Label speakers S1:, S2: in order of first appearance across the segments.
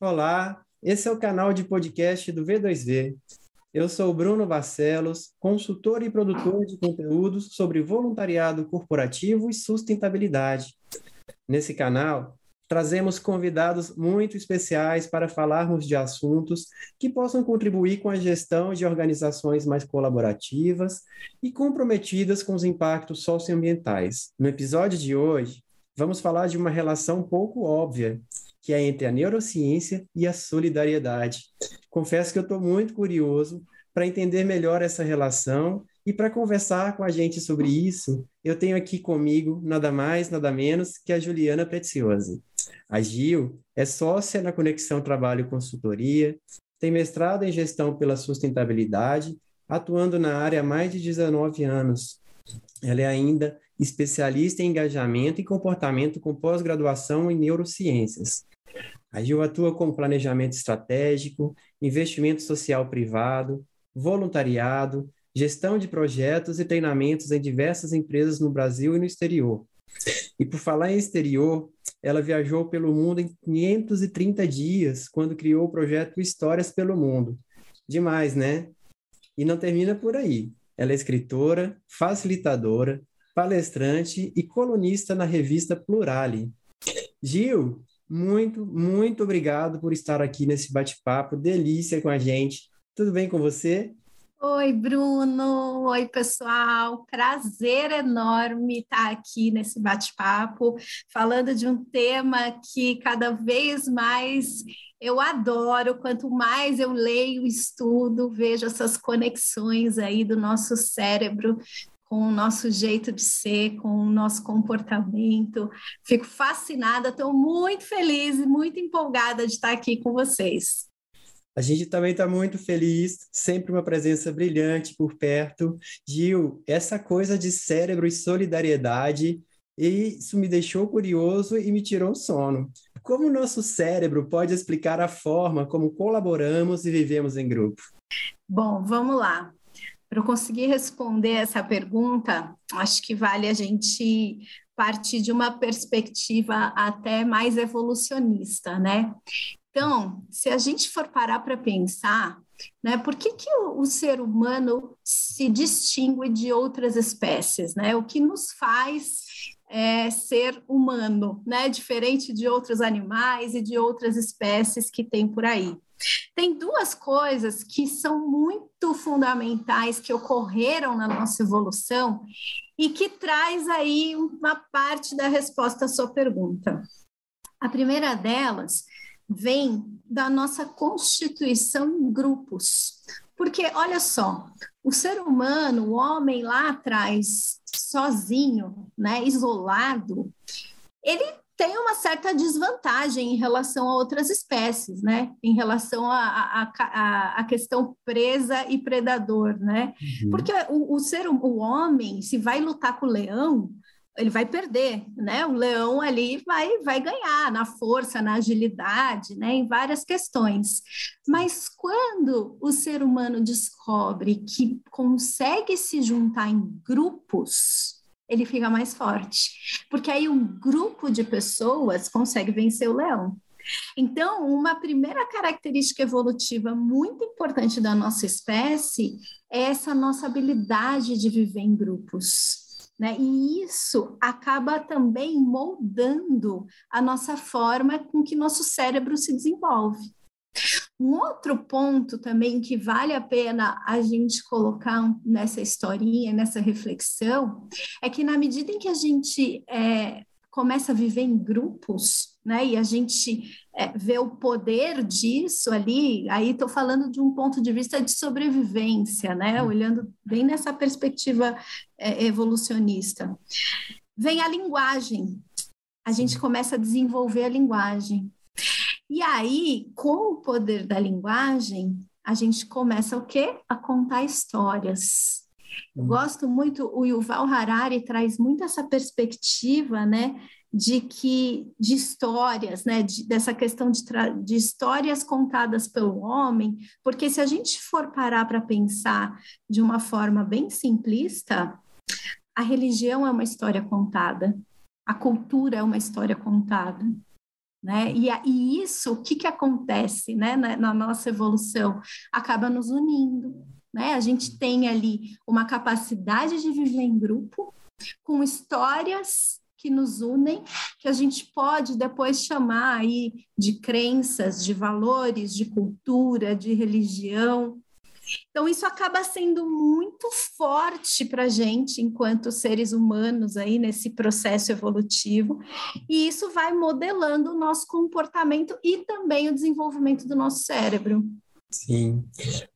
S1: Olá, esse é o canal de podcast do V2V. Eu sou Bruno Barcelos, consultor e produtor de conteúdos sobre voluntariado corporativo e sustentabilidade. Nesse canal, trazemos convidados muito especiais para falarmos de assuntos que possam contribuir com a gestão de organizações mais colaborativas e comprometidas com os impactos socioambientais. No episódio de hoje, vamos falar de uma relação pouco óbvia, que é entre a neurociência e a solidariedade. Confesso que eu estou muito curioso para entender melhor essa relação e para conversar com a gente sobre isso, eu tenho aqui comigo nada mais, nada menos que a Juliana Preziosi. A Gil é sócia na Conexão Trabalho Consultoria, tem mestrado em Gestão pela Sustentabilidade, atuando na área há mais de 19 anos. Ela é ainda especialista em engajamento e comportamento com pós-graduação em neurociências. A Gil atua com planejamento estratégico, investimento social privado, voluntariado, gestão de projetos e treinamentos em diversas empresas no Brasil e no exterior. E por falar em exterior, ela viajou pelo mundo em 530 dias, quando criou o projeto Histórias pelo Mundo. Demais, né? E não termina por aí. Ela é escritora, facilitadora, palestrante e colunista na revista Plurali. Gil, muito, muito obrigado por estar aqui nesse bate-papo delícia com a gente. Tudo bem com você?
S2: Oi, Bruno. Oi, pessoal. Prazer enorme estar aqui nesse bate-papo, falando de um tema que cada vez mais eu adoro. Quanto mais eu leio, estudo, vejo essas conexões aí do nosso cérebro com o nosso jeito de ser, com o nosso comportamento. Fico fascinada, estou muito feliz e muito empolgada de estar aqui com vocês.
S1: A gente também está muito feliz, sempre uma presença brilhante por perto. Gil, essa coisa de cérebro e solidariedade, isso me deixou curioso e me tirou o sono. Como o nosso cérebro pode explicar a forma como colaboramos e vivemos em grupo?
S2: Bom, vamos lá. Para conseguir responder essa pergunta, acho que vale a gente partir de uma perspectiva até mais evolucionista, né? Então, se a gente for parar para pensar, né, por que, que o, o, ser humano se distingue de outras espécies? Né? O que nos faz é, ser humano, né, diferente de outros animais e de outras espécies que tem por aí? Tem duas coisas que são muito fundamentais que ocorreram na nossa evolução e que traz aí uma parte da resposta à sua pergunta. A primeira delas vem da nossa constituição em grupos. Porque, olha só, o ser humano, o homem lá atrás, sozinho, né, isolado, ele tem uma certa desvantagem em relação a outras espécies, né? Em relação à questão presa e predador, né? Uhum. Porque o, o ser, o homem, se vai lutar com o leão, ele vai perder, né? O leão ali vai, vai ganhar na força, na agilidade, né? Em várias questões. Mas quando o ser humano descobre que consegue se juntar em grupos, ele fica mais forte, porque aí um grupo de pessoas consegue vencer o leão. Então, uma primeira característica evolutiva muito importante da nossa espécie é essa nossa habilidade de viver em grupos. Né? E isso acaba também moldando a nossa forma com que nosso cérebro se desenvolve. Um outro ponto também que vale a pena a gente colocar nessa historinha, nessa reflexão, é que na medida em que a gente é, começa a viver em grupos, né? E a gente é, vê o poder disso ali. Aí estou falando de um ponto de vista de sobrevivência, né? Uhum. Olhando bem nessa perspectiva é, evolucionista. Vem a linguagem. A gente começa a desenvolver a linguagem. E aí, com o poder da linguagem, a gente começa o quê? A contar histórias. Eu uhum. gosto muito, o Yuval Harari traz muito essa perspectiva, né, de que de histórias, né, de, dessa questão de, de histórias contadas pelo homem, porque se a gente for parar para pensar de uma forma bem simplista, a religião é uma história contada, a cultura é uma história contada. Né? E, e isso, o que, que acontece né, na, na nossa evolução? Acaba nos unindo. Né? A gente tem ali uma capacidade de viver em grupo, com histórias que nos unem, que a gente pode depois chamar aí de crenças, de valores, de cultura, de religião, então, isso acaba sendo muito forte para a gente, enquanto seres humanos, aí nesse processo evolutivo, e isso vai modelando o nosso comportamento e também o desenvolvimento do nosso cérebro.
S1: Sim.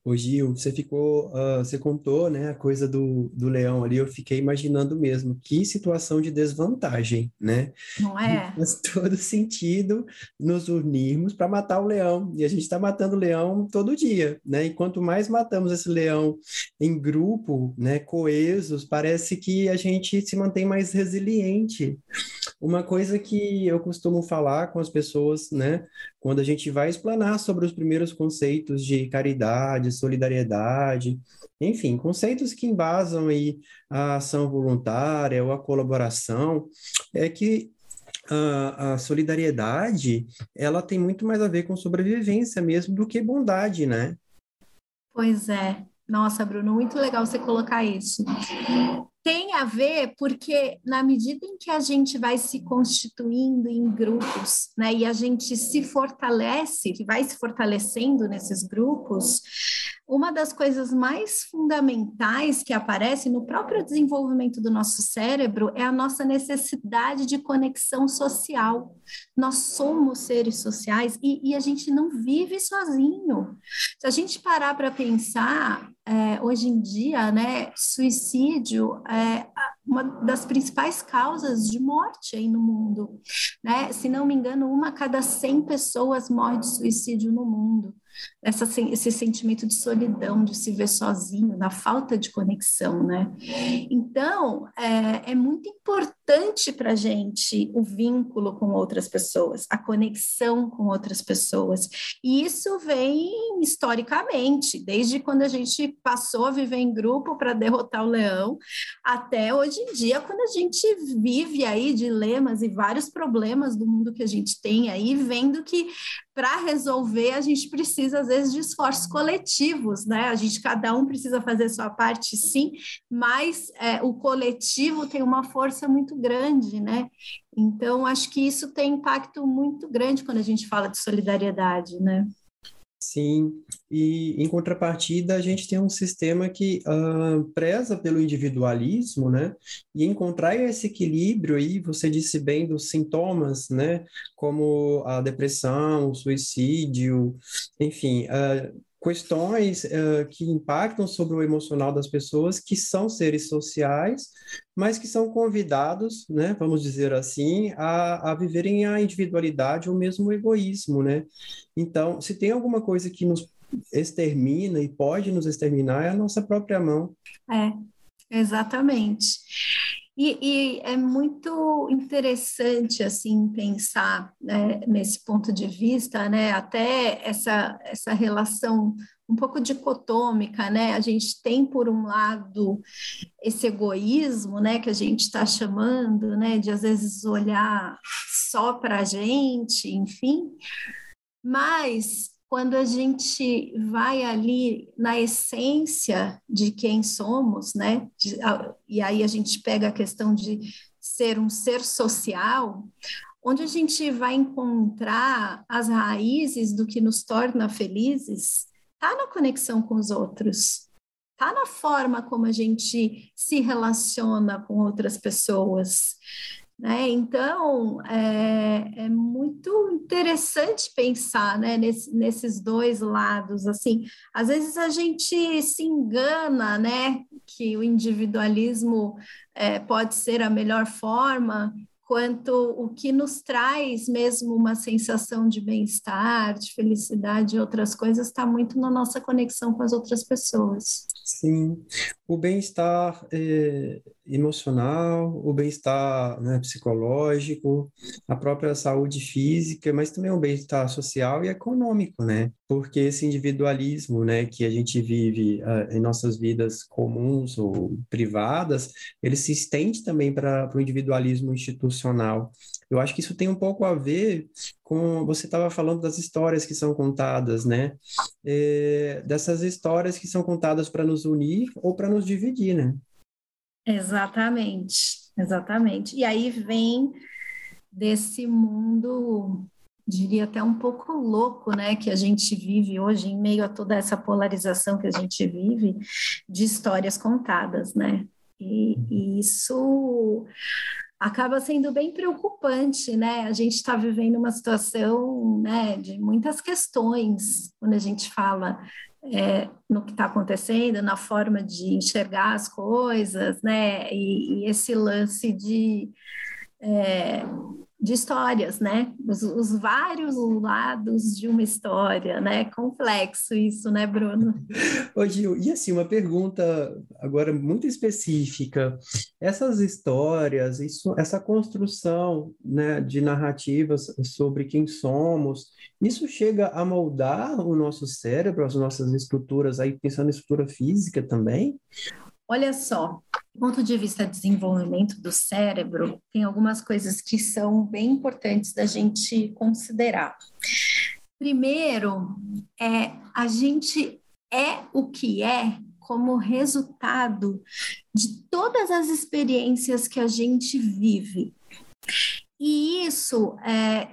S1: O Gil, você ficou, uh, você contou, né, a coisa do, do leão ali, eu fiquei imaginando mesmo, que situação de desvantagem, né?
S2: Não é?
S1: Faz todo sentido nos unirmos para matar o leão, e a gente está matando o leão todo dia, né? E quanto mais matamos esse leão em grupo, né, coesos, parece que a gente se mantém mais resiliente. Uma coisa que eu costumo falar com as pessoas, né, quando a gente vai explanar sobre os primeiros conceitos de caridade, solidariedade, enfim, conceitos que embasam aí a ação voluntária ou a colaboração, é que a, a, solidariedade ela tem muito mais a ver com sobrevivência mesmo do que bondade, né?
S2: Pois é. Nossa, Bruno, muito legal você colocar isso tem a ver porque na medida em que a gente vai se constituindo em grupos, né, e a gente se fortalece, vai se fortalecendo nesses grupos, uma das coisas mais fundamentais que aparece no próprio desenvolvimento do nosso cérebro é a nossa necessidade de conexão social. Nós somos seres sociais e, e a gente não vive sozinho. Se a gente parar para pensar, é, hoje em dia, né, suicídio é uma das principais causas de morte aí no mundo. Né? Se não me engano, uma a cada 100 pessoas morre de suicídio no mundo essa, esse sentimento de solidão, de se ver sozinho, da falta de conexão, né? Então, é, é muito importante para a gente o vínculo com outras pessoas, a conexão com outras pessoas. E isso vem historicamente, desde quando a gente passou a viver em grupo para derrotar o leão, até hoje em dia, quando a gente vive aí dilemas e vários problemas do mundo que a gente tem aí, vendo que para resolver a gente precisa às vezes de esforços coletivos, né? A gente cada um precisa fazer sua parte, sim, mas é, o coletivo tem uma força muito grande, né? Então acho que isso tem impacto muito grande quando a gente fala de solidariedade, né?
S1: Sim, e em contrapartida, a gente tem um sistema que uh, preza pelo individualismo, né? E encontrar esse equilíbrio aí, você disse bem dos sintomas, né? Como a depressão, o suicídio, enfim, uh, questões uh, que impactam sobre o emocional das pessoas que são seres sociais, mas que são convidados, né, vamos dizer assim, a, a viverem a individualidade ou mesmo o egoísmo, né? Então, se tem alguma coisa que nos extermina e pode nos exterminar, é a nossa própria mão.
S2: É, exatamente. E, e, é muito interessante assim pensar né, nesse ponto de vista, né, até essa, essa relação um pouco dicotômica, né? A gente tem por um lado esse egoísmo, né, que a gente está chamando, né, de às vezes olhar só para a gente, enfim, mas quando a gente vai ali na essência de quem somos, né? De, e aí a gente pega a questão de ser um ser social, onde a gente vai encontrar as raízes do que nos torna felizes, tá na conexão com os outros, tá na forma como a gente se relaciona com outras pessoas. Né? Então, é, é, muito interessante pensar né, nesse, nesses dois lados. Assim, às vezes a gente se engana né, que o individualismo é, pode ser a melhor forma, quanto o que nos traz mesmo uma sensação de bem-estar, de felicidade e outras coisas, está muito na nossa conexão com as outras pessoas.
S1: Sim, o bem-estar é, emocional, o bem-estar né, psicológico, a própria saúde física, mas também o bem-estar social e econômico, né? porque esse individualismo, né, que a gente vive uh, em nossas vidas comuns ou privadas, ele se estende também para o individualismo institucional. Eu acho que isso tem um pouco a ver com você estava falando das histórias que são contadas, né? É, dessas histórias que são contadas para nos unir ou para nos dividir, né?
S2: Exatamente, exatamente. E aí vem desse mundo diria até um pouco louco, né, que a gente vive hoje em meio a toda essa polarização que a gente vive de histórias contadas, né? E, e isso acaba sendo bem preocupante, né? A gente está vivendo uma situação, né, de muitas questões quando a gente fala é, no que está acontecendo, na forma de enxergar as coisas, né? E, e esse lance de é, de histórias, né? Os, os, vários lados de uma história, né? Complexo isso, né, Bruno?
S1: Ô, Gil, e assim, uma pergunta agora muito específica. Essas histórias, isso, essa construção né, de narrativas sobre quem somos, isso chega a moldar o nosso cérebro, as nossas estruturas, aí pensando em estrutura física também?
S2: Olha só, do ponto de vista de desenvolvimento do cérebro, tem algumas coisas que são bem importantes da gente considerar. Primeiro, é a gente é o que é como resultado de todas as experiências que a gente vive. E isso é,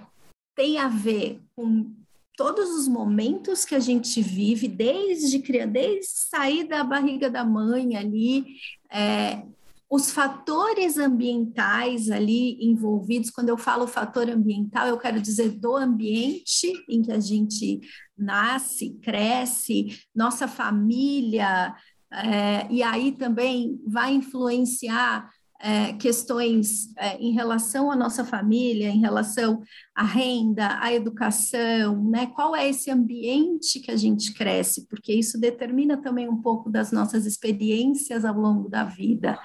S2: tem a ver com todos os momentos que a gente vive, desde criança, desde sair da barriga da mãe ali, é, os fatores ambientais ali envolvidos, quando eu falo fator ambiental, eu quero dizer do ambiente em que a gente nasce, cresce, nossa família, é, e aí também vai influenciar é, questões é, em relação à nossa família, em relação à renda, à educação, né? Qual é esse ambiente que a gente cresce? Porque isso determina também um pouco das nossas experiências ao longo da vida.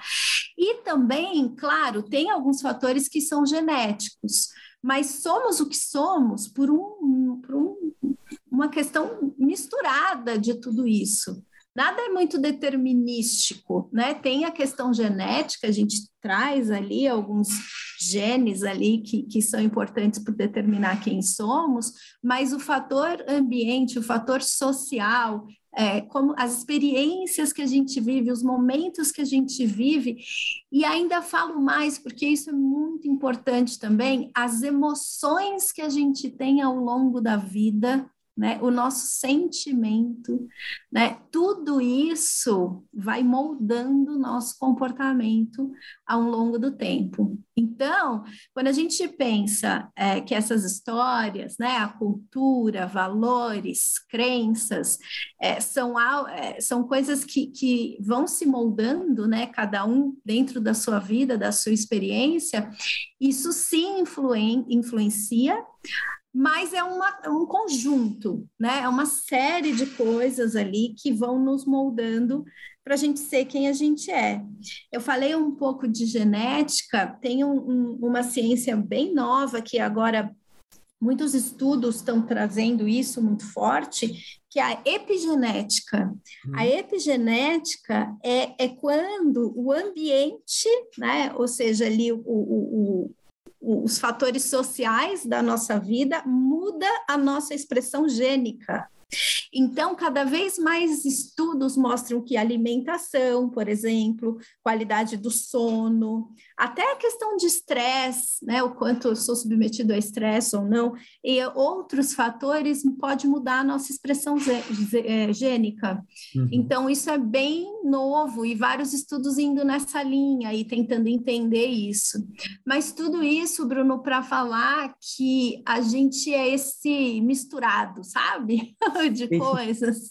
S2: E também, claro, tem alguns fatores que são genéticos, mas somos o que somos por, um, por um, uma questão misturada de tudo isso nada é muito determinístico, né? Tem a questão genética, a gente traz ali alguns genes ali que, que são importantes para determinar quem somos, mas o fator ambiente, o fator social, é, como as experiências que a gente vive, os momentos que a gente vive, e ainda falo mais, porque isso é muito importante também, as emoções que a gente tem ao longo da vida, né? O nosso sentimento, né? Tudo isso vai moldando o nosso comportamento ao longo do tempo. Então, quando a gente pensa é, que essas histórias, né, a cultura, valores, crenças, é, são, é, são coisas que, que vão se moldando, né, cada um dentro da sua vida, da sua experiência, isso sim influen, influencia mas é uma, é um conjunto, né? É uma série de coisas ali que vão nos moldando para a gente ser quem a gente é. Eu falei um pouco de genética, tem um, um, uma ciência bem nova que agora muitos estudos estão trazendo isso muito forte, que é a epigenética. Hum. A epigenética é, é quando o ambiente, né, ou seja, ali o, o, o os fatores sociais da nossa vida muda a nossa expressão gênica. Então, cada vez mais estudos mostram que alimentação, por exemplo, qualidade do sono, até a questão de estresse, né, o quanto eu sou submetido a estresse ou não, e outros fatores pode mudar a nossa expressão é, gênica. Uhum. Então, isso é bem novo e vários estudos indo nessa linha e tentando entender isso. Mas tudo isso, Bruno, para falar que a gente é esse misturado, sabe? de coisas.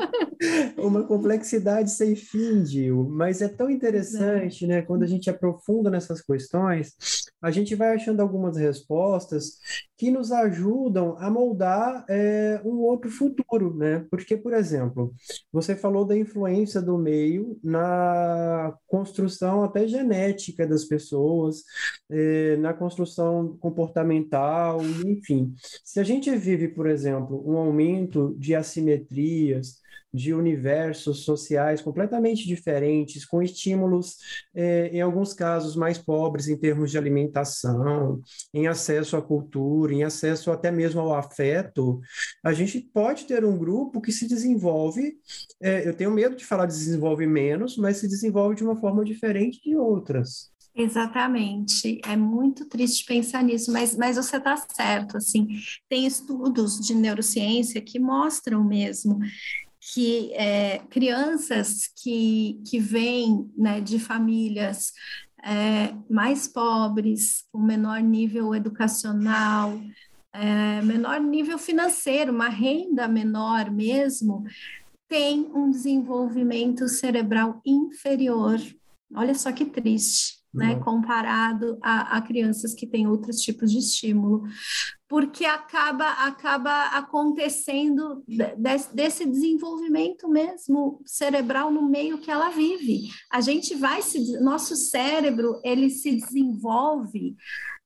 S1: Uma complexidade sem fim, Gil, mas é tão interessante, né? Quando a gente aprofunda nessas questões, a gente vai achando algumas respostas que nos ajudam a moldar é, um outro futuro, né? Porque, por exemplo, você falou da influência do meio na construção até genética das pessoas, é, na construção comportamental, enfim. Se a gente vive, por exemplo, um aumento de assimetrias, de universos sociais completamente diferentes, com estímulos, eh, em alguns casos, mais pobres em termos de alimentação, em acesso à cultura, em acesso até mesmo ao afeto, a gente pode ter um grupo que se desenvolve, eh, eu tenho medo de falar desenvolve menos, mas se desenvolve de uma forma diferente de outras.
S2: Exatamente, é muito triste pensar nisso, mas, mas você está certo, assim, tem estudos de neurociência que mostram mesmo que é, crianças que, que vêm né, de famílias é, mais pobres, com menor nível educacional, é, menor nível financeiro, uma renda menor mesmo, tem um desenvolvimento cerebral inferior. Olha só que triste né, uhum. comparado a, a, crianças que têm outros tipos de estímulo, porque acaba, acaba acontecendo desse, desse desenvolvimento mesmo cerebral no meio que ela vive. A gente vai se, nosso cérebro ele se desenvolve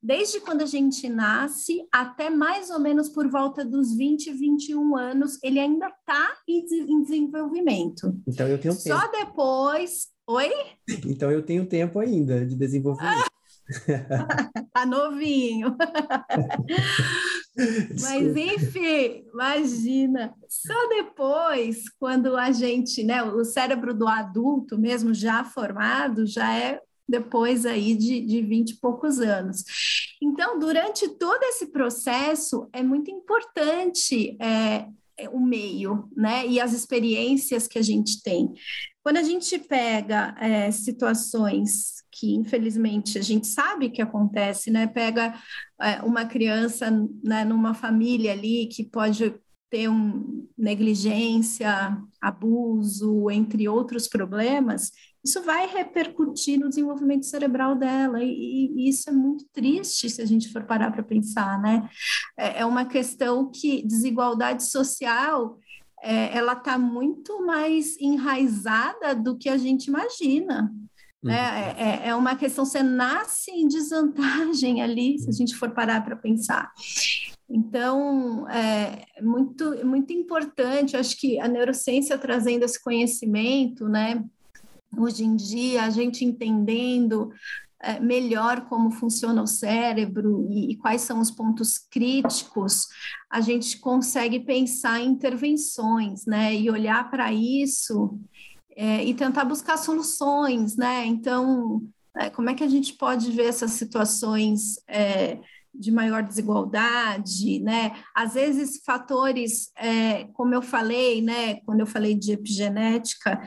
S2: desde quando a gente nasce até mais ou menos por volta dos 20, 21 anos, ele ainda está em, desenvolvimento.
S1: Então eu tenho
S2: tempo. Só depois Oi?
S1: Então eu tenho tempo ainda de desenvolvimento.
S2: tá novinho. Mas enfim, imagina, só depois, quando a gente, né, o cérebro do adulto mesmo já formado, já é depois aí de, de 20 e poucos anos. Então, durante todo esse processo, é muito importante é, o meio, né, e as experiências que a gente tem. Quando a gente pega é, situações que, infelizmente, a gente sabe que acontece, né? Pega é, uma criança né, numa família ali que pode ter um, negligência, abuso, entre outros problemas, isso vai repercutir no desenvolvimento cerebral dela, e, e isso é muito triste se a gente for parar para pensar, né? É, é uma questão que desigualdade social é, ela está muito mais enraizada do que a gente imagina. Né? Uhum. É, é uma questão, você nasce em desvantagem ali, se a gente for parar para pensar. Então, é muito, muito importante, acho que a neurociência trazendo esse conhecimento, né? Hoje em dia, a gente entendendo é, melhor como funciona o cérebro e, e, quais são os pontos críticos, a gente consegue pensar em intervenções, né? E olhar para isso é, e tentar buscar soluções, né? Então, é, como é que a gente pode ver essas situações é, de maior desigualdade, né? Às vezes fatores, é, como eu falei, né? Quando eu falei de epigenética,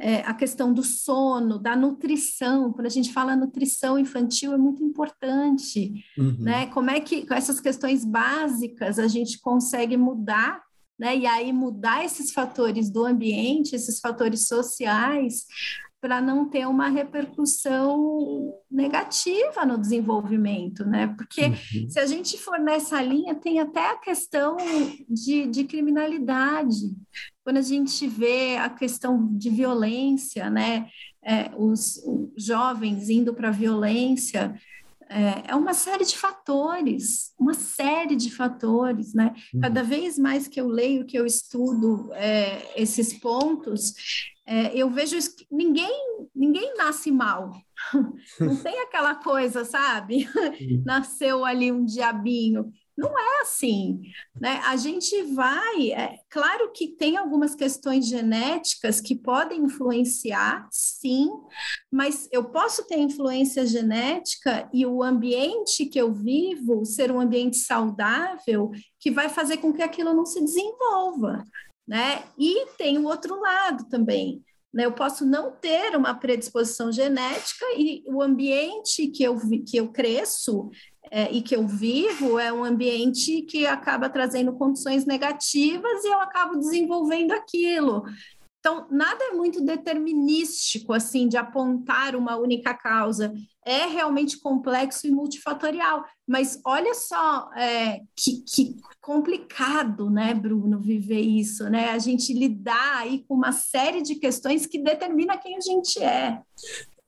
S2: é, a questão do sono, da nutrição. Quando a gente fala nutrição infantil, é muito importante, uhum. né? Como é que, com essas questões básicas, a gente consegue mudar, né? E aí mudar esses fatores do ambiente, esses fatores sociais, para não ter uma repercussão negativa no desenvolvimento, né? Porque uhum. se a gente for nessa linha, tem até a questão de, de criminalidade. Quando a gente vê a questão de violência, né? É, os, os jovens indo para a violência, é, é, uma série de fatores, uma série de fatores, né? Uhum. Cada vez mais que eu leio, que eu estudo é, esses pontos, é, eu vejo que ninguém, ninguém nasce mal. Não tem aquela coisa, sabe? Nasceu ali um diabinho. Não é assim, né? A gente vai, é, claro que tem algumas questões genéticas que podem influenciar, sim, mas eu posso ter influência genética e o ambiente que eu vivo ser um ambiente saudável que vai fazer com que aquilo não se desenvolva né? E tem o outro lado também. Né? Eu posso não ter uma predisposição genética e o ambiente que eu, que eu cresço é, e que eu vivo é um ambiente que acaba trazendo condições negativas e eu acabo desenvolvendo aquilo. Então, nada é muito determinístico, assim, de apontar uma única causa. É realmente complexo e multifatorial. Mas olha só é, que, que, complicado, né, Bruno, viver isso, né? A gente lidar aí com uma série de questões que determina quem a gente é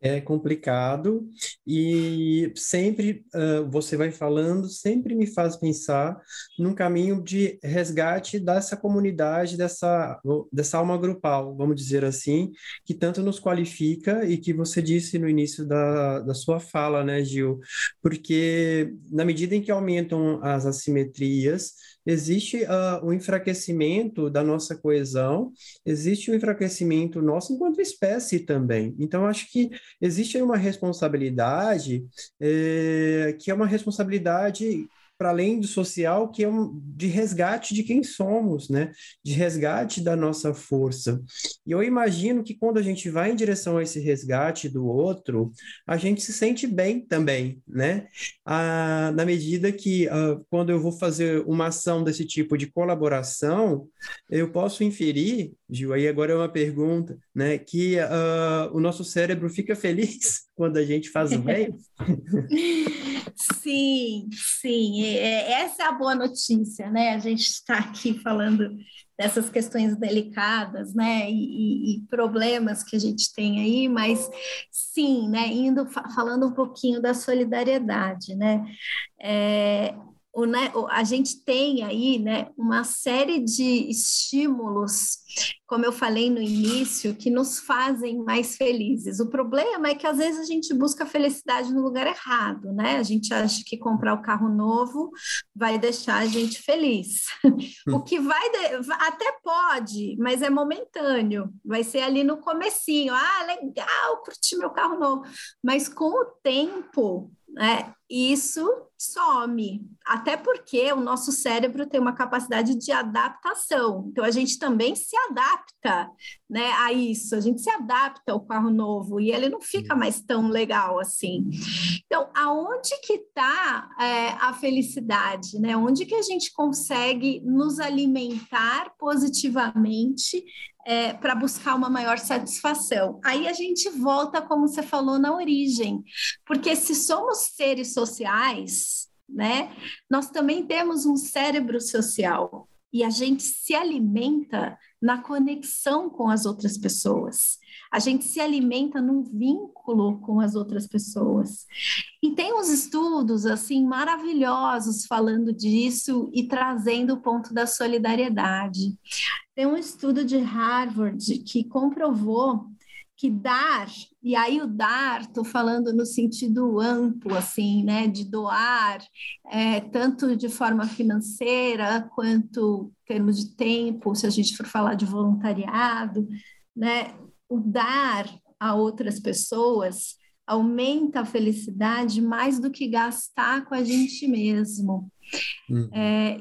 S1: é complicado e sempre uh, você vai falando, sempre me faz pensar num caminho de resgate dessa comunidade, dessa, dessa alma grupal, vamos dizer assim, que tanto nos qualifica e que você disse no início da, da sua fala, né, Gil? Porque na medida em que aumentam as assimetrias, existe uh, o enfraquecimento da nossa coesão, existe o enfraquecimento nosso enquanto espécie também. Então, acho que existe uma responsabilidade é, que é uma responsabilidade para além do social, que é um, de resgate de quem somos, né? De resgate da nossa força. E eu imagino que quando a gente vai em direção a esse resgate do outro, a gente se sente bem também, né? Ah, na medida que ah, quando eu vou fazer uma ação desse tipo de colaboração, eu posso inferir, Gil, aí agora é uma pergunta, né? Que ah, o nosso cérebro fica feliz quando a gente faz o bem.
S2: Sim, sim, é, essa é a boa notícia, né? A gente está aqui falando dessas questões delicadas, né? E, e, problemas que a gente tem aí, mas sim, né? Indo falando um pouquinho da solidariedade, né? É, o, né, a gente tem aí né, uma série de estímulos, como eu falei no início, que nos fazem mais felizes. O problema é que às vezes a gente busca felicidade no lugar errado, né? A gente acha que comprar o carro novo vai deixar a gente feliz. o que vai de... até pode, mas é momentâneo. Vai ser ali no comecinho. Ah, legal, curti meu carro novo. Mas com o tempo, né, isso some. Até porque o nosso cérebro tem uma capacidade de adaptação. Então, a gente também se adapta né, a isso, a gente se adapta ao carro novo e ele não fica mais tão legal assim. Então, aonde que está é, a felicidade? Né? Onde que a gente consegue nos alimentar positivamente é, para buscar uma maior satisfação. Aí a gente volta, como você falou, na origem, porque se somos seres sociais, né, nós também temos um cérebro social e a gente se alimenta na conexão com as outras pessoas. A gente se alimenta num vínculo com as outras pessoas. E tem uns estudos assim maravilhosos falando disso e trazendo o ponto da solidariedade. Tem um estudo de Harvard que comprovou que dar, e aí o dar, estou falando no sentido amplo, assim, né, de doar, é, tanto de forma financeira quanto em termos de tempo, se a gente for falar de voluntariado, né, o dar a outras pessoas aumenta a felicidade mais do que gastar com a gente mesmo. Uhum. É,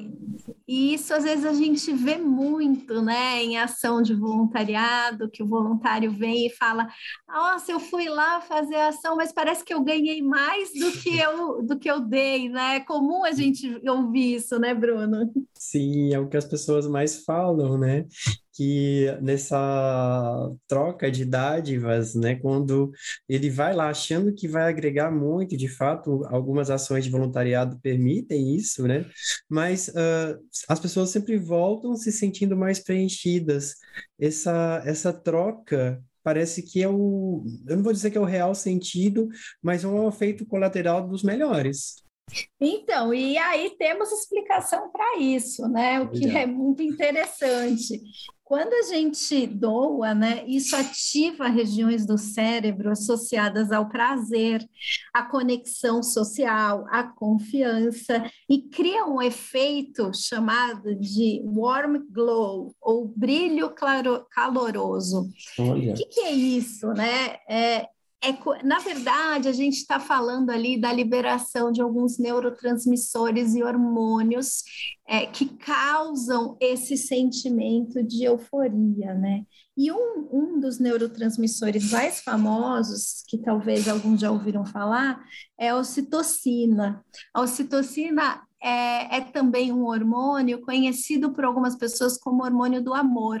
S2: e isso às vezes a gente vê muito, né, em ação de voluntariado, que o voluntário vem e fala: Nossa, eu fui lá fazer a ação, mas parece que eu ganhei mais do que eu, do que eu dei, né? É comum a gente ouvir isso, né, Bruno?
S1: Sim, é o que as pessoas mais falam, né? Que nessa troca de dádivas, né, quando ele vai lá achando que vai agregar muito, de fato, algumas ações de voluntariado permitem isso, né, mas uh, as pessoas sempre voltam se sentindo mais preenchidas. Essa, essa troca parece que é o, eu não vou dizer que é o real sentido, mas é um efeito colateral dos melhores.
S2: Então, e aí temos explicação para isso, né? O que é muito interessante. Quando a gente doa, né, isso ativa regiões do cérebro associadas ao prazer, à conexão social, à confiança e cria um efeito chamado de warm glow ou brilho claro, caloroso. O que, que, é isso, né? É, é, na verdade, a gente está falando ali da liberação de alguns neurotransmissores e hormônios é, que causam esse sentimento de euforia, né? E um, um dos neurotransmissores mais famosos, que talvez alguns já ouviram falar, é a ocitocina. A ocitocina é, é também um hormônio conhecido por algumas pessoas como hormônio do amor.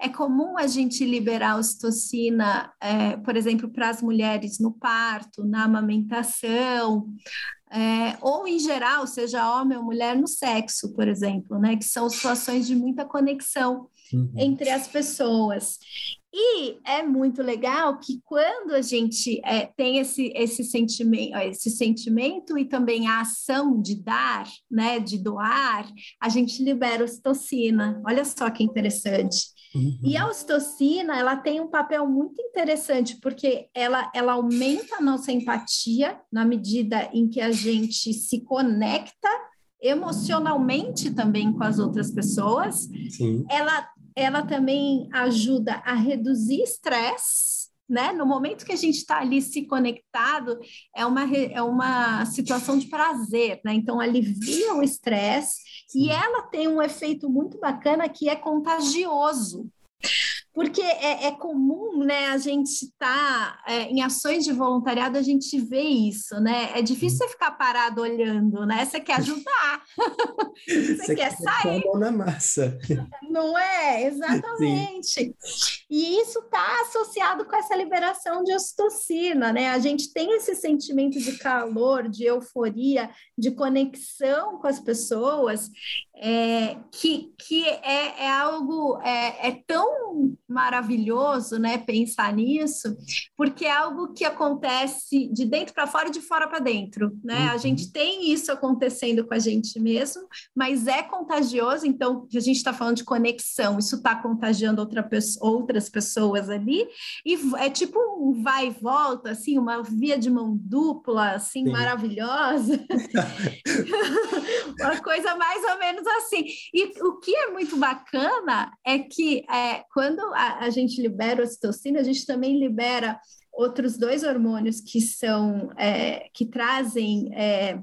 S2: É comum a gente liberar ocitocina, é, por exemplo, para as mulheres no parto, na amamentação, é, ou em geral, seja homem ou mulher, no sexo, por exemplo, né? Que são situações de muita conexão uhum. entre as pessoas. E é muito legal que quando a gente é, tem esse, esse, sentimento, esse sentimento e também a ação de dar, né, de doar, a gente libera ocitocina. Olha só que interessante. Uhum. E a ocitocina, ela tem um papel muito interessante, porque ela, ela aumenta a nossa empatia na medida em que a gente se conecta emocionalmente também com as outras pessoas. Sim. Ela ela também ajuda a reduzir estresse, né? No momento que a gente está ali se conectado, é uma, é uma situação de prazer, né? Então, alivia o estresse e ela tem um efeito muito bacana que é contagioso. Porque é, é comum, né, a gente estar tá, é, em ações de voluntariado, a gente vê isso, né? É difícil você ficar parado olhando, né? Você quer ajudar, você, você, quer, quer sair.
S1: A mão na massa.
S2: Não é? Exatamente. Sim. E isso está associado com essa liberação de ocitocina, né? A gente tem esse sentimento de calor, de euforia, de conexão com as pessoas, é, que, que é, é algo é, é, tão maravilhoso, né, pensar nisso, porque é algo que acontece de dentro para fora e de fora para dentro, né? Uhum. A gente tem isso acontecendo com a gente mesmo, mas é contagioso, então a gente está falando de conexão, isso está contagiando outra outras pessoas ali, e é tipo um vai e volta, assim, uma via de mão dupla, assim, Sim. maravilhosa. uma coisa mais ou menos assim. E o que é muito bacana é que é, quando a, a gente libera ocitocina, a gente também libera outros dois hormônios que são é, que trazem é,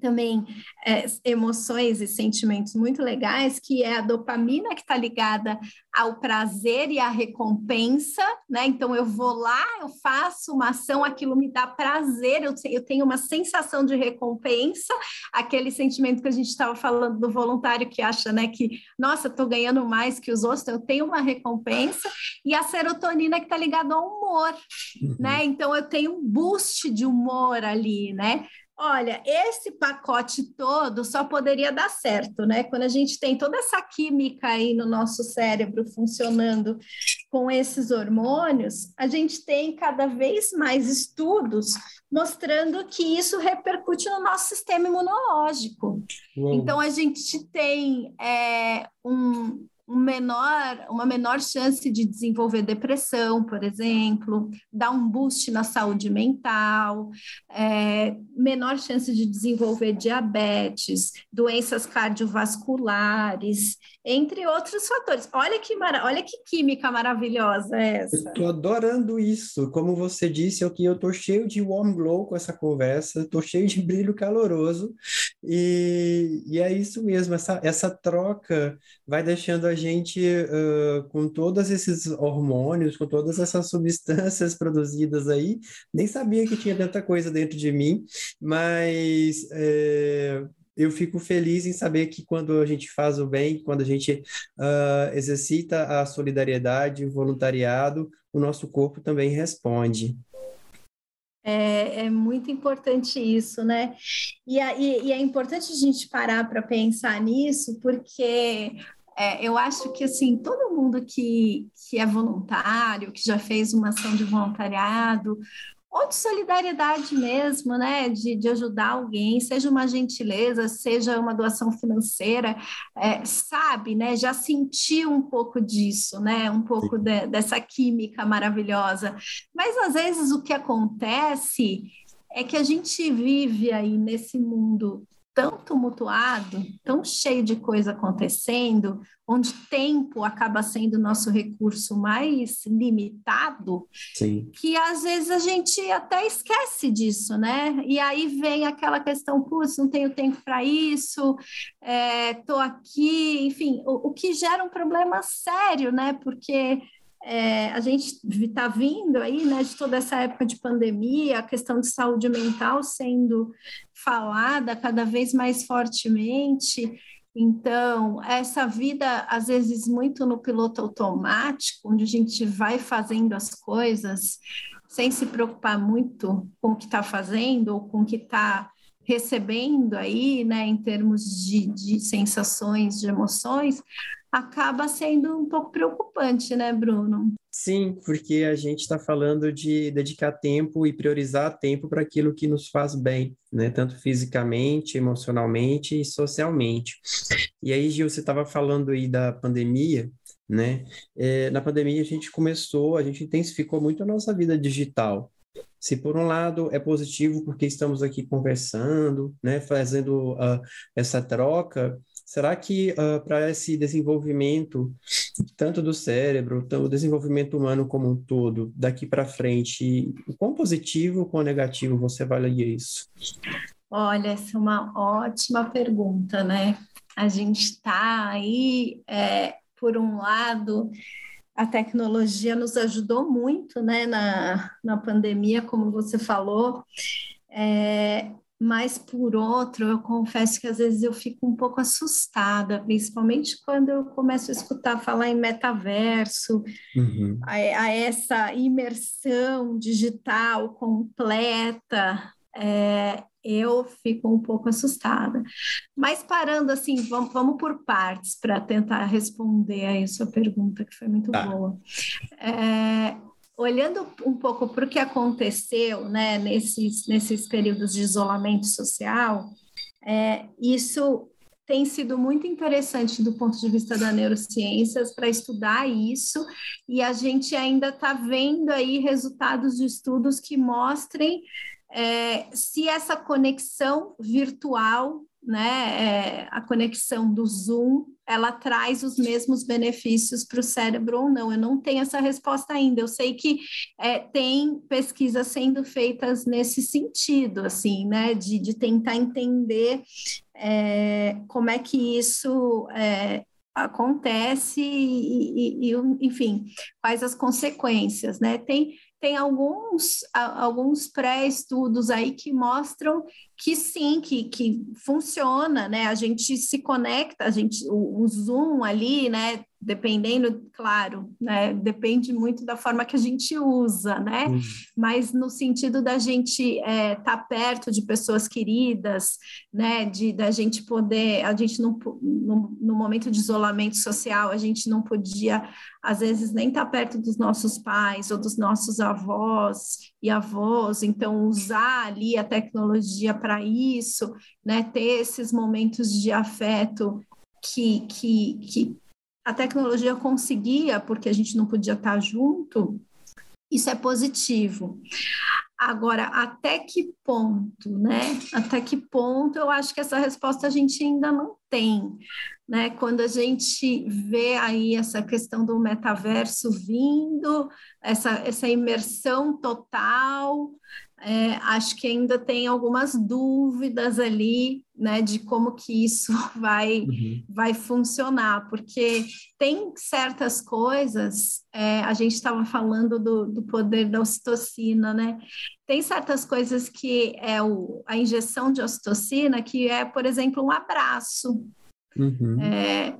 S2: também é, emoções e sentimentos muito legais, que é a dopamina que está ligada ao prazer e à recompensa, né? Então eu vou lá, eu faço uma ação, aquilo me dá prazer, eu, eu tenho uma sensação de recompensa, aquele sentimento que a gente estava falando do voluntário que acha, né, que nossa, estou ganhando mais que os outros, então eu tenho uma recompensa, e a serotonina que está ligada ao humor, uhum. né? Então eu tenho um boost de humor ali, né? Olha, esse pacote todo só poderia dar certo, né? Quando a gente tem toda essa química aí no nosso cérebro funcionando com esses hormônios, a gente tem cada vez mais estudos mostrando que isso repercute no nosso sistema imunológico. Uou. Então, a gente tem é, um, um menor, uma menor chance de desenvolver depressão, por exemplo, dá um boost na saúde mental, é, menor chance de desenvolver diabetes, doenças cardiovasculares, entre outros fatores. Olha que, mara olha que química maravilhosa essa.
S1: Estou adorando isso. Como você disse, eu estou cheio de warm glow com essa conversa, estou cheio de brilho caloroso, e, e é isso mesmo, essa, essa troca vai deixando a gente uh, com todos esses hormônios, com todas essas substâncias produzidas aí, nem sabia que tinha tanta coisa dentro de mim, mas é, eu fico feliz em saber que quando a gente faz o bem, quando a gente uh, exercita a solidariedade, o voluntariado, o nosso corpo também responde.
S2: É, é, muito importante isso, né? E, e, e, é importante a gente parar para pensar nisso, porque é, eu acho que assim todo mundo que, que é voluntário, que já fez uma ação de voluntariado, ou de solidariedade mesmo, né? De, de ajudar alguém, seja uma gentileza, seja uma doação financeira, é, sabe, né? Já sentiu um pouco disso, né? Um pouco de, dessa química maravilhosa. Mas às vezes o que acontece é que a gente vive aí nesse mundo tão tumultuado, tão cheio de coisa acontecendo, onde tempo acaba sendo o nosso recurso mais limitado, Sim. que às vezes a gente até esquece disso, né? E aí vem aquela questão, putz, não tenho tempo para isso, estou é, aqui, enfim, o, o que gera um problema sério, né? Porque é, a gente está vindo aí, né, de toda essa época de pandemia, a questão de saúde mental sendo falada cada vez mais fortemente. Então, essa vida, às vezes, muito no piloto automático, onde a gente vai fazendo as coisas sem se preocupar muito com o que está fazendo ou com o que está recebendo aí, né, em termos de, de sensações, de emoções, acaba sendo um pouco preocupante, né, Bruno?
S1: Sim, porque a gente está falando de dedicar tempo e priorizar tempo para aquilo que nos faz bem, né? Tanto fisicamente, emocionalmente e socialmente. E aí, Gil, você estava falando aí da pandemia, né? É, na pandemia a gente começou, a gente intensificou muito a nossa vida digital. Se por um lado é positivo porque estamos aqui conversando, né, fazendo uh, essa troca, Será que uh, para esse desenvolvimento, tanto do cérebro, o desenvolvimento humano como um todo, daqui para frente, o quão positivo ou quão negativo você avalia isso?
S2: Olha, essa é uma ótima pergunta, né? A gente está aí, é, por um lado, a tecnologia nos ajudou muito, né, na, na pandemia, como você falou, é, mas por outro, eu confesso que às vezes eu fico um pouco assustada, principalmente quando eu começo a escutar falar em metaverso, uhum. a, a, essa imersão digital completa. É, eu fico um pouco assustada. Mas parando assim, vamos, vamos por partes para tentar responder aí a sua pergunta, que foi muito tá. boa. É, olhando um pouco para o que aconteceu né, nesses, nesses períodos de isolamento social, é, isso tem sido muito interessante do ponto de vista da neurociências para estudar isso, e a gente ainda está vendo aí resultados de estudos que mostrem é, se essa conexão virtual né, é, a conexão do Zoom, ela traz os mesmos benefícios para o cérebro ou não? Eu não tenho essa resposta ainda. Eu sei que é, tem pesquisas sendo feitas nesse sentido, assim, né, de, de tentar entender é, como é que isso é, acontece e, e, e, enfim, quais as consequências, né? Tem tem alguns, alguns pré-estudos aí que mostram que sim, que, que funciona, né? A gente se conecta, a gente, o, o Zoom ali, né? Dependendo, claro, né? Depende muito da forma que a gente usa, né? Uhum. Mas no sentido da gente estar é, tá perto de pessoas queridas, né? De da gente poder, a gente não no, no momento de isolamento social, a gente não podia às vezes nem estar tá perto dos nossos pais ou dos nossos avós e avós, então usar ali a tecnologia para isso, né, ter esses momentos de afeto que, que, que a tecnologia conseguia, porque a gente não podia estar junto, isso é positivo. Agora, até que ponto, né? Até que ponto eu acho que essa resposta a gente ainda não tem né? Quando a gente vê aí essa questão do metaverso vindo, essa, essa imersão total, é, acho que ainda tem algumas dúvidas ali, né, de como que isso vai, uhum. vai funcionar, porque tem certas coisas, é, a gente estava falando do, do poder da ocitocina, né, tem certas coisas que é o, a injeção de ocitocina, que é, por exemplo, um abraço, uhum. é,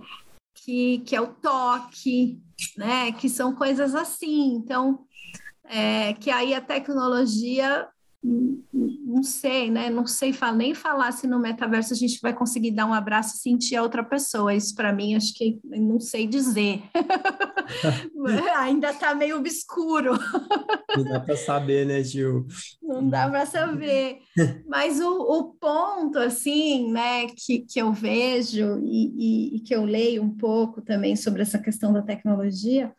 S2: que, que é o toque, né? Que são coisas assim. Então, é, que aí a tecnologia não sei, né? Não sei nem falar se no metaverso a gente vai conseguir dar um abraço e sentir a outra pessoa. Isso para mim acho que não sei dizer. Ainda está meio obscuro.
S1: não dá para saber, né, Gil?
S2: Não dá para saber. Mas o, o, ponto, assim, né, que, que eu vejo e, e, e que eu leio um pouco também sobre essa questão da tecnologia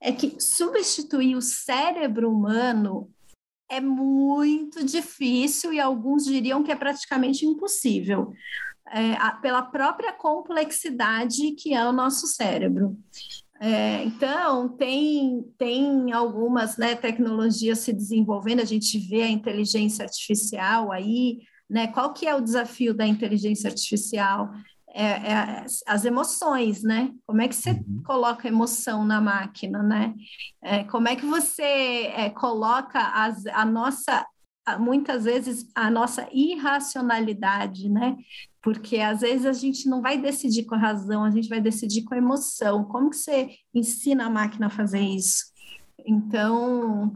S2: é que substituir o cérebro humano é muito difícil e alguns diriam que é praticamente impossível, é, a, pela própria complexidade que é o nosso cérebro. É, então, tem, tem algumas né, tecnologias se desenvolvendo, a gente vê a inteligência artificial aí, né? Qual que é o desafio da inteligência artificial? É, é, as emoções, né? Como é que você uhum. coloca emoção na máquina, né? É, como é que você é, coloca as, a nossa, muitas vezes, a nossa irracionalidade, né? Porque às vezes a gente não vai decidir com a razão, a gente vai decidir com a emoção. Como que você ensina a máquina a fazer isso? Então,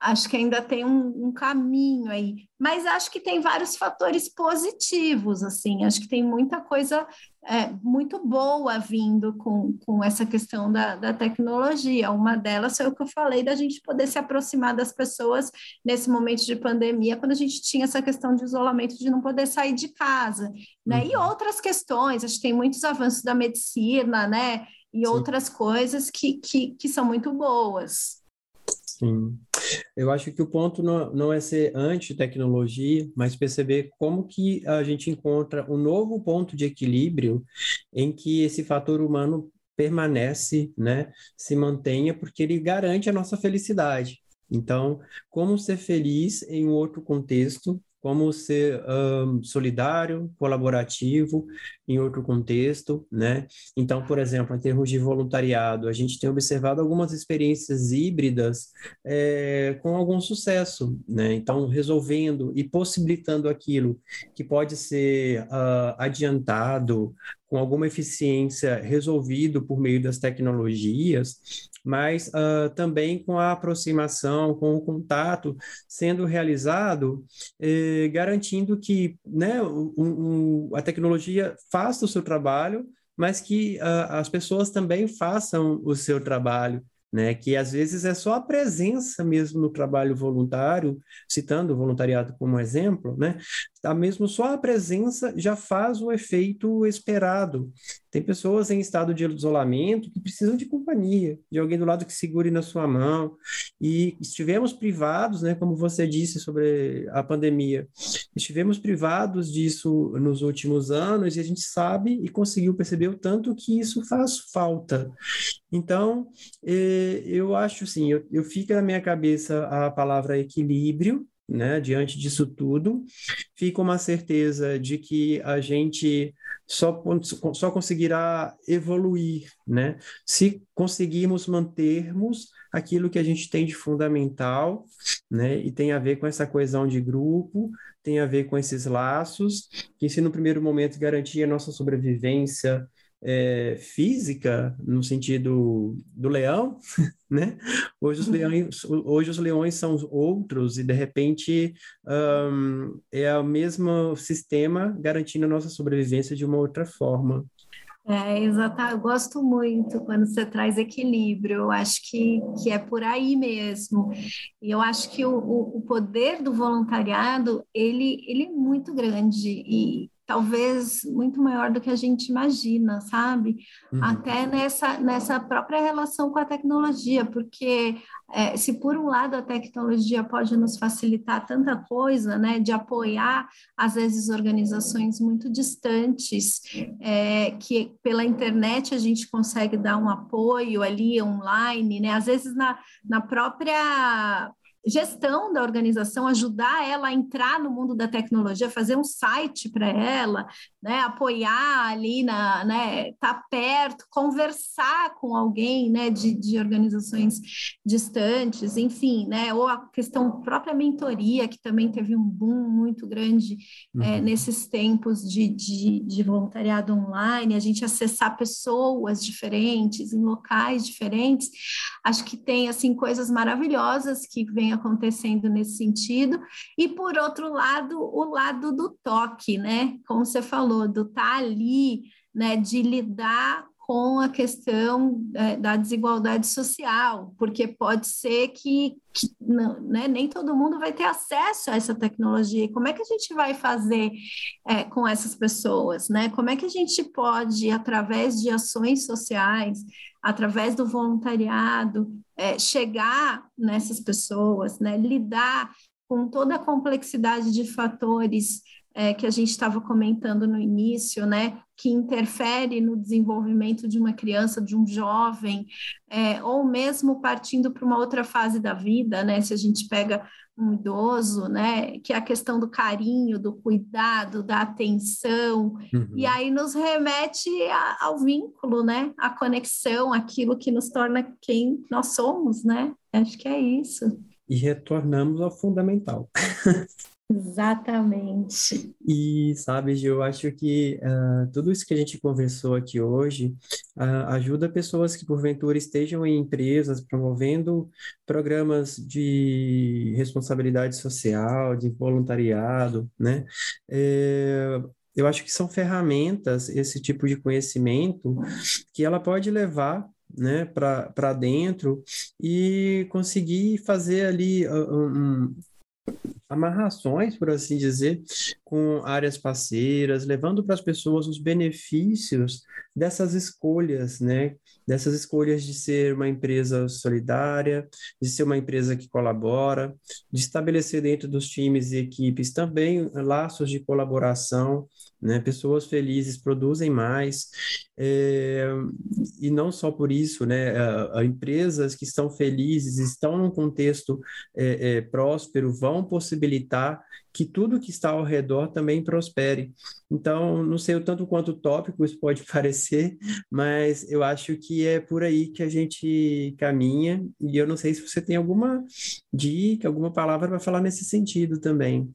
S2: acho que ainda tem um, um, caminho aí, mas acho que tem vários fatores positivos, assim, acho que tem muita coisa é, muito boa vindo com, com essa questão da, da tecnologia. Uma delas foi o que eu falei da gente poder se aproximar das pessoas nesse momento de pandemia, quando a gente tinha essa questão de isolamento, de não poder sair de casa, né? Uhum. E outras questões, acho que tem muitos avanços da medicina, né? E Sim. outras coisas que, que, que são muito boas.
S1: Sim. Eu acho que o ponto não, não é ser anti-tecnologia, mas perceber como que a gente encontra um novo ponto de equilíbrio em que esse fator humano permanece, né, se mantenha, porque ele garante a nossa felicidade. Então, como ser feliz em um outro contexto como ser um, solidário, colaborativo em outro contexto, né? Então, por exemplo, em termos de voluntariado, a gente tem observado algumas experiências híbridas é, com algum sucesso, né? Então, resolvendo e possibilitando aquilo que pode ser uh, adiantado com alguma eficiência resolvido por meio das tecnologias, mas uh, também com a aproximação, com o contato sendo realizado, eh, garantindo que né, um, um, a tecnologia faça o seu trabalho, mas que uh, as pessoas também façam o seu trabalho né? Que às vezes é só a presença mesmo no trabalho voluntário, citando o voluntariado como exemplo, né? A mesmo só a presença já faz o efeito esperado. Tem pessoas em estado de isolamento que precisam de companhia, de alguém do lado que segure na sua mão. E estivemos privados, né, como você disse sobre a pandemia, estivemos privados disso nos últimos anos e a gente sabe e conseguiu perceber o tanto que isso faz falta. Então, eh, eu acho assim, eu, eu fica na minha cabeça a palavra equilíbrio, né, diante disso tudo, fica uma certeza de que a gente só, só conseguirá evoluir, né, se conseguirmos mantermos aquilo que a gente tem de fundamental, né, e tem a ver com essa coesão de grupo, tem a ver com esses laços, que se no primeiro momento garantia a nossa sobrevivência é, física, no sentido do leão, né? Hoje os, leões, hoje os leões são outros e, de repente, um, é o mesmo sistema garantindo a nossa sobrevivência de uma outra forma.
S2: É, exato. Eu gosto muito quando você traz equilíbrio. Eu acho que, que é por aí mesmo. E eu acho que o, o poder do voluntariado, ele, ele é muito grande. E, talvez muito maior do que a gente imagina, sabe? Uhum. Até nessa, nessa própria relação com a tecnologia, porque é, se por um lado a tecnologia pode nos facilitar tanta coisa, né, de apoiar às vezes organizações muito distantes, é, que pela internet a gente consegue dar um apoio ali online, né, às vezes na, na própria gestão da organização, ajudar ela a entrar no mundo da tecnologia, fazer um site para ela, né, apoiar ali na, né, tá perto, conversar com alguém, né, de, de organizações distantes, enfim, né, ou a questão própria mentoria, que também teve um boom muito grande é, uhum. é, nesses tempos de, de, de voluntariado online, a gente acessar pessoas diferentes, em locais diferentes, acho que tem, assim, coisas maravilhosas que vêm acontecendo nesse sentido, e por outro lado, o lado do toque, né, como você falou, do estar tá ali, né, de lidar com a questão é, da desigualdade social, porque pode ser que, que não, né, nem todo mundo vai ter acesso a essa tecnologia. Como é que a gente vai fazer é, com essas pessoas? Né? Como é que a gente pode, através de ações sociais, através do voluntariado, é, chegar nessas pessoas, né, lidar com toda a complexidade de fatores é, que a gente estava comentando no início, né, que interfere no desenvolvimento de uma criança, de um jovem, é, ou mesmo partindo para uma outra fase da vida, né, se a gente pega um idoso, né? Que é a questão do carinho, do cuidado, da atenção, uhum. e aí nos remete a, ao vínculo, né? A conexão, aquilo que nos torna quem nós somos, né? Acho que é isso.
S1: E retornamos ao fundamental.
S2: Exatamente.
S1: E, sabe, Gil, eu acho que uh, tudo isso que a gente conversou aqui hoje uh, ajuda pessoas que, porventura, estejam em empresas promovendo programas de responsabilidade social, de voluntariado, né? É, eu acho que são ferramentas, esse tipo de conhecimento, que ela pode levar né, para dentro e conseguir fazer ali um, amarrações, por assim dizer, com áreas parceiras, levando para as pessoas os benefícios dessas escolhas, né? Dessas escolhas de ser uma empresa solidária, de ser uma empresa que colabora, de estabelecer dentro dos times e equipes também laços de colaboração, né? Pessoas felizes produzem mais, é, e não só por isso, né? A, a empresas que estão felizes, estão num contexto é, é, próspero, vão possibilitar que tudo que está ao redor também prospere. Então, não sei o tanto quanto tópico isso pode parecer, mas eu acho que é por aí que a gente caminha, e eu não sei se você tem alguma dica, alguma palavra para falar nesse sentido também.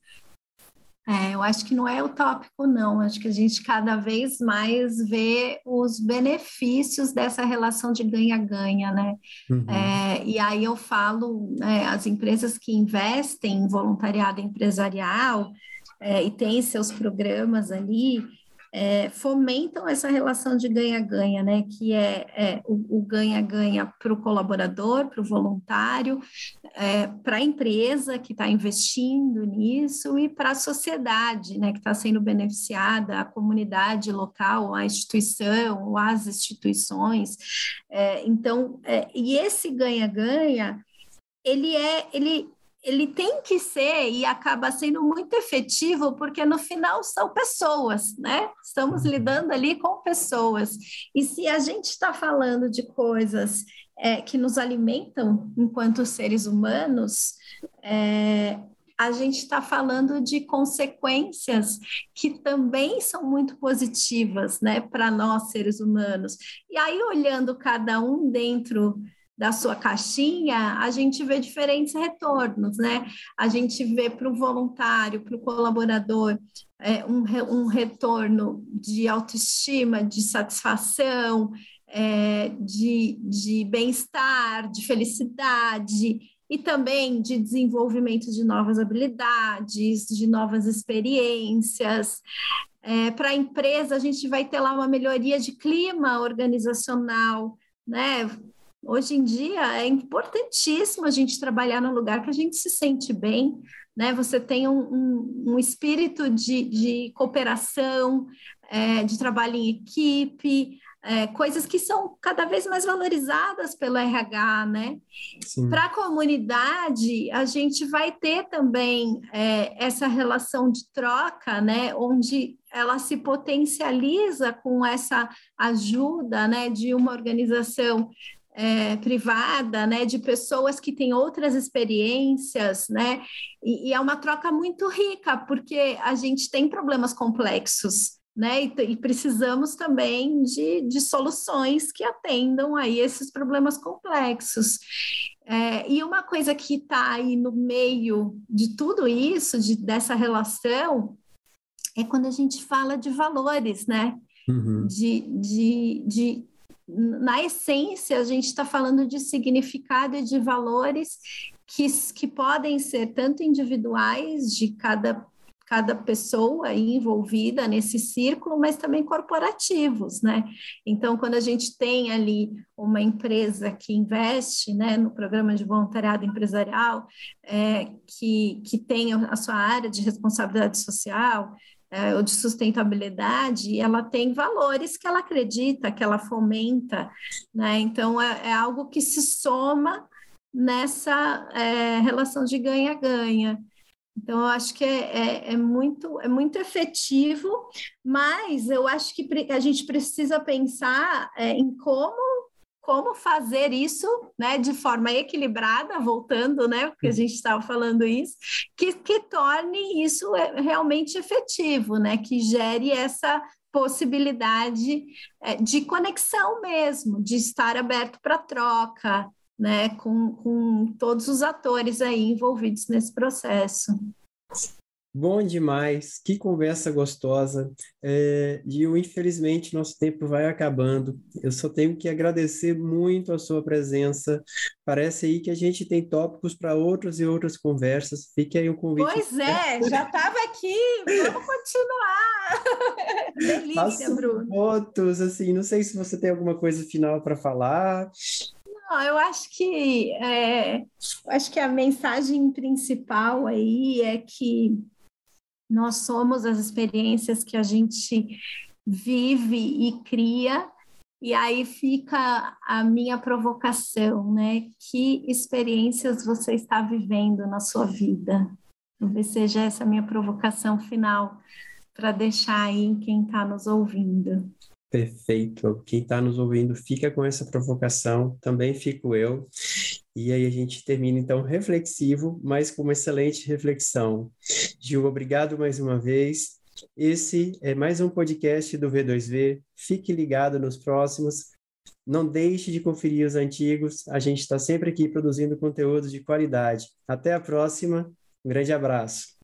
S2: É, eu acho que não é utópico, não. Acho que a gente cada vez mais vê os benefícios dessa relação de ganha-ganha, né? Uhum. É, e aí eu falo, é, as empresas que investem em voluntariado empresarial é, e têm seus programas ali, é, fomentam essa relação de ganha-ganha, né? Que é, é o ganha-ganha para o colaborador, para o voluntário, é, para a empresa que está investindo nisso e para a sociedade, né? Que está sendo beneficiada, a comunidade local, a instituição, ou as instituições. É, então, é, e esse ganha-ganha ele é ele ele tem que ser e acaba sendo muito efetivo, porque no final são pessoas, né? Estamos uhum. lidando ali com pessoas. E se a gente está falando de coisas é, que nos alimentam enquanto seres humanos, é, a gente está falando de consequências que também são muito positivas, né, para nós seres humanos. E aí, olhando cada um dentro da sua caixinha, a gente vê diferentes retornos, né? A gente vê para o voluntário, para o colaborador, é, um, um retorno de autoestima, de satisfação, é, de, de bem-estar, de felicidade e também de desenvolvimento de novas habilidades, de novas experiências. É, para a empresa, a gente vai ter lá uma melhoria de clima organizacional, né? Hoje em dia é importantíssimo a gente trabalhar num lugar que a gente se sente bem, né? Você tem um, um, um espírito de, de cooperação, é, de trabalho em equipe, é, coisas que são cada vez mais valorizadas pelo RH, né? Para a comunidade, a gente vai ter também é, essa relação de troca, né? Onde ela se potencializa com essa ajuda, né? De uma organização é, privada, né, de pessoas que têm outras experiências, né, e, e, é uma troca muito rica, porque a gente tem problemas complexos, né, e, e precisamos também de, de soluções que atendam aí esses problemas complexos. É, e uma coisa que está aí no meio de tudo isso, de, dessa relação, é quando a gente fala de valores, né? Uhum. De, de, de na essência, a gente está falando de significado e de valores que, que podem ser tanto individuais de cada, cada pessoa envolvida nesse círculo, mas também corporativos, né? Então, quando a gente tem ali uma empresa que investe né, no programa de voluntariado empresarial, é, que, que tem a sua área de responsabilidade social, é, ou de sustentabilidade, ela tem valores que ela acredita, que ela fomenta, né? Então é, é algo que se soma nessa é, relação de ganha-ganha. Então, eu acho que é, é, é, muito, é muito efetivo, mas eu acho que a gente precisa pensar é, em como como fazer isso né, de forma equilibrada, voltando, né? Porque a gente estava falando isso, que, que torne isso é, realmente efetivo, né? Que gere essa possibilidade é, de conexão mesmo, de estar aberto para troca, né? Com, com todos os atores aí envolvidos nesse processo.
S1: Bom demais, que conversa gostosa. É, Gil, infelizmente nosso tempo vai acabando. Eu só tenho que agradecer muito a sua presença. Parece aí que a gente tem tópicos para outras e outras conversas. Fique aí o convite.
S2: Pois é, já estava aqui. Vamos continuar. Delícia,
S1: Faço
S2: Bruno.
S1: Fotos, assim, não sei se você tem alguma coisa final para falar.
S2: Não, eu acho que é, acho que a mensagem principal aí é que nós somos as experiências que a gente vive e cria, e aí fica a minha provocação, né? Que experiências você está vivendo na sua vida? Talvez seja essa a minha provocação final para deixar aí quem está nos ouvindo.
S1: Perfeito. Quem está nos ouvindo fica com essa provocação, também fico eu. E aí a gente termina então reflexivo, mas com uma excelente reflexão. Gil, obrigado mais uma vez. Esse é mais um podcast do V2V. Fique ligado nos próximos. Não deixe de conferir os antigos. A gente está sempre aqui produzindo conteúdo de qualidade. Até a próxima. Um grande abraço.